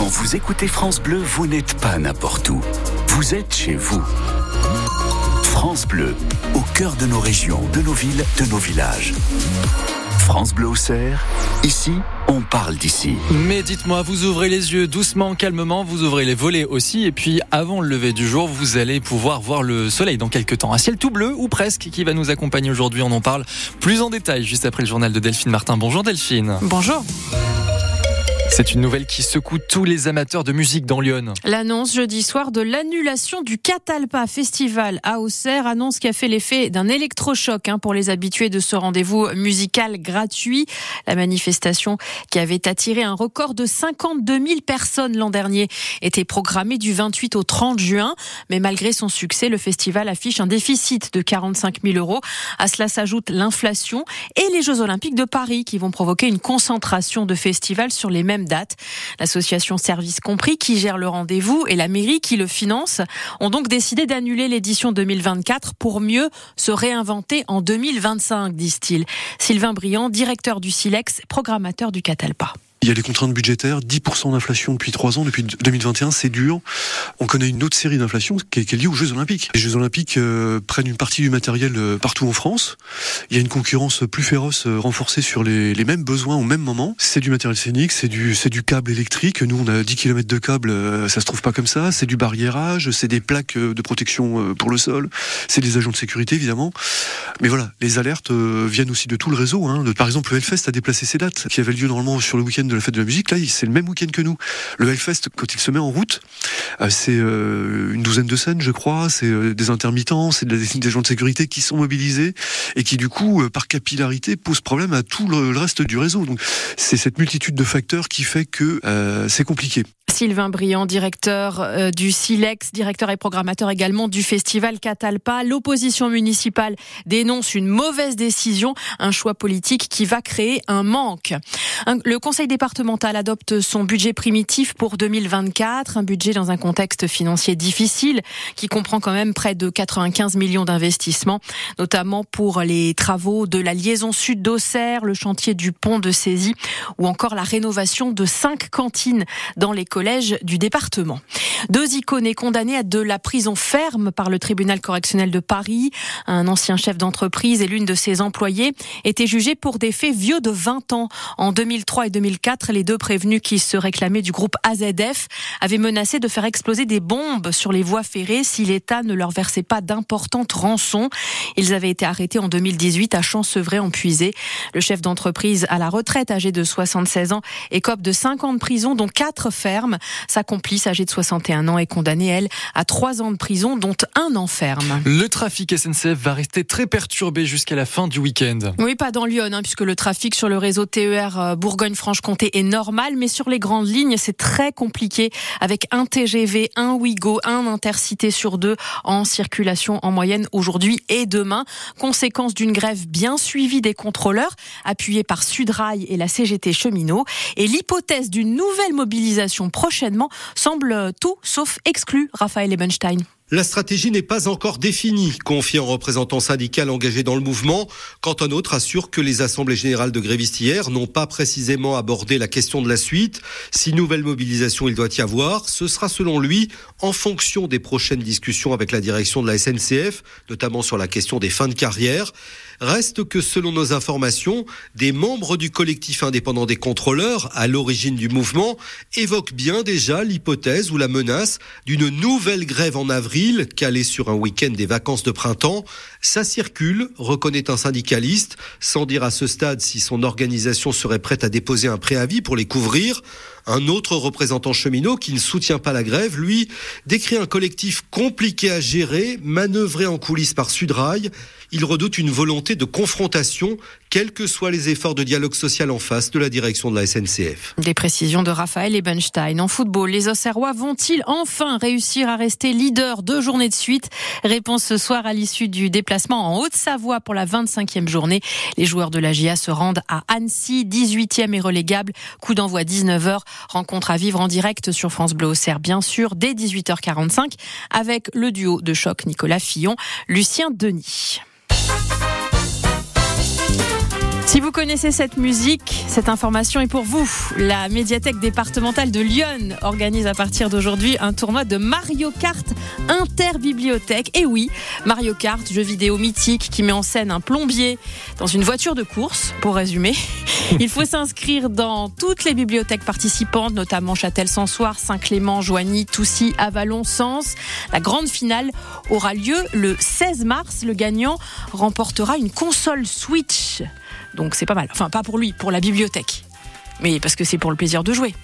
Quand vous écoutez France Bleu, vous n'êtes pas n'importe où. Vous êtes chez vous. France Bleu, au cœur de nos régions, de nos villes, de nos villages. France Bleu Auxerre, ici, on parle d'ici. Mais dites-moi, vous ouvrez les yeux doucement, calmement, vous ouvrez les volets aussi, et puis avant le lever du jour, vous allez pouvoir voir le soleil dans quelques temps. Un ciel tout bleu, ou presque, qui va nous accompagner aujourd'hui. On en parle plus en détail juste après le journal de Delphine Martin. Bonjour Delphine. Bonjour. C'est une nouvelle qui secoue tous les amateurs de musique dans Lyon. L'annonce jeudi soir de l'annulation du Catalpa Festival à Auxerre, annonce qui a fait l'effet d'un électrochoc hein, pour les habitués de ce rendez-vous musical gratuit. La manifestation qui avait attiré un record de 52 000 personnes l'an dernier était programmée du 28 au 30 juin. Mais malgré son succès, le festival affiche un déficit de 45 000 euros. À cela s'ajoute l'inflation et les Jeux Olympiques de Paris qui vont provoquer une concentration de festivals sur les mêmes date. L'association Service Compris, qui gère le rendez-vous, et la mairie, qui le finance, ont donc décidé d'annuler l'édition 2024 pour mieux se réinventer en 2025, disent-ils. Sylvain Briand, directeur du Silex, programmateur du Catalpa. Il y a les contraintes budgétaires, 10% d'inflation depuis 3 ans, depuis 2021, c'est dur. On connaît une autre série d'inflation qui, est liée aux Jeux Olympiques. Les Jeux Olympiques euh, prennent une partie du matériel euh, partout en France. Il y a une concurrence plus féroce, euh, renforcée sur les, mêmes besoins au même moment. C'est du matériel scénique, c'est du, câble électrique. Nous, on a 10 km de câble, ça se trouve pas comme ça. C'est du barriérage, c'est des plaques de protection pour le sol, c'est des agents de sécurité évidemment. Mais voilà, les alertes viennent aussi de tout le réseau. Hein. Par exemple, le Hellfest a déplacé ses dates, qui avait lieu normalement sur le week-end de la fête de la musique, là, c'est le même week-end que nous. Le Hellfest, quand il se met en route, euh, c'est euh, une douzaine de scènes, je crois, c'est euh, des intermittents, c'est des, gens de sécurité qui sont mobilisés et qui, du coup, par capillarité, posent problème à tout le, reste du réseau. Donc, c'est cette multitude de facteurs qui fait que c'est compliqué. Sylvain Briand, directeur du SILEX, directeur et programmateur également du festival Catalpa. L'opposition municipale dénonce une mauvaise décision, un choix politique qui va créer un manque. Le conseil départemental adopte son budget primitif pour 2024, un budget dans un contexte financier difficile qui comprend quand même près de 95 millions d'investissements, notamment pour les travaux de la liaison sud d'Auxerre, le chantier du pont de Saisie ou encore la rénovation de cinq cantines dans les collèges du département. Deux icônes condamnés à de la prison ferme par le tribunal correctionnel de Paris. Un ancien chef d'entreprise et l'une de ses employées étaient jugés pour des faits vieux de 20 ans en 2003 et 2004, les deux prévenus qui se réclamaient du groupe AZF avaient menacé de faire exploser des bombes sur les voies ferrées si l'État ne leur versait pas d'importantes rançons. Ils avaient été arrêtés en 2018 à Champsevray-en-Puisé. Le chef d'entreprise à la retraite, âgé de 76 ans, écope de 5 ans de prison, dont 4 fermes. Sa complice, âgée de 61 ans, est condamnée, elle, à 3 ans de prison, dont un an ferme. Le trafic SNCF va rester très perturbé jusqu'à la fin du week-end. Oui, pas dans Lyon, hein, puisque le trafic sur le réseau TER euh, Est normal, mais sur les grandes lignes, c'est très compliqué avec un TGV, un Ouigo, un intercité sur deux en circulation en moyenne aujourd'hui et demain. Conséquence d'une grève bien suivie des contrôleurs, appuyée par Sudrail et la CGT cheminot. Et l'hypothèse d'une nouvelle mobilisation prochainement semble tout sauf exclue, Raphaël Ebenstein. La stratégie n'est pas encore définie, confie un représentant syndical engagé dans le mouvement, quand un autre assure que les assemblées générales de grévistes hier n'ont pas précisément abordé la question de la suite. Si nouvelle mobilisation il doit y avoir, ce sera selon lui en fonction des prochaines discussions avec la direction de la SNCF, notamment sur la question des fins de carrière. Reste que selon nos informations, des membres du collectif indépendant des contrôleurs, à l'origine du mouvement, évoquent bien déjà l'hypothèse ou la menace d'une nouvelle grève en avril, calée sur un week-end des vacances de printemps. Ça circule, reconnaît un syndicaliste, sans dire à ce stade si son organisation serait prête à déposer un préavis pour les couvrir. Un autre représentant cheminot qui ne soutient pas la grève, lui, décrit un collectif compliqué à gérer, manœuvré en coulisses par Sudrail. Il redoute une volonté de confrontation, quels que soient les efforts de dialogue social en face de la direction de la SNCF. Des précisions de Raphaël Ebenstein. En football, les Auxerrois vont-ils enfin réussir à rester leader deux journées de suite? Réponse ce soir à l'issue du déplacement en Haute-Savoie pour la 25e journée. Les joueurs de la GIA se rendent à Annecy, 18e et relégable. Coup d'envoi 19h. Rencontre à vivre en direct sur France Bleu Auxerre, bien sûr, dès 18h45 avec le duo de choc Nicolas Fillon, Lucien Denis. Si vous connaissez cette musique, cette information est pour vous. La médiathèque départementale de Lyon organise à partir d'aujourd'hui un tournoi de Mario Kart interbibliothèque. Et oui, Mario Kart, jeu vidéo mythique qui met en scène un plombier dans une voiture de course, pour résumer. Il faut s'inscrire dans toutes les bibliothèques participantes, notamment Châtel-Sansoire, Saint-Clément, Joigny, Toussy, Avalon, Sens. La grande finale aura lieu le 16 mars. Le gagnant remportera une console Switch. Donc c'est pas mal. Enfin, pas pour lui, pour la bibliothèque. Mais parce que c'est pour le plaisir de jouer.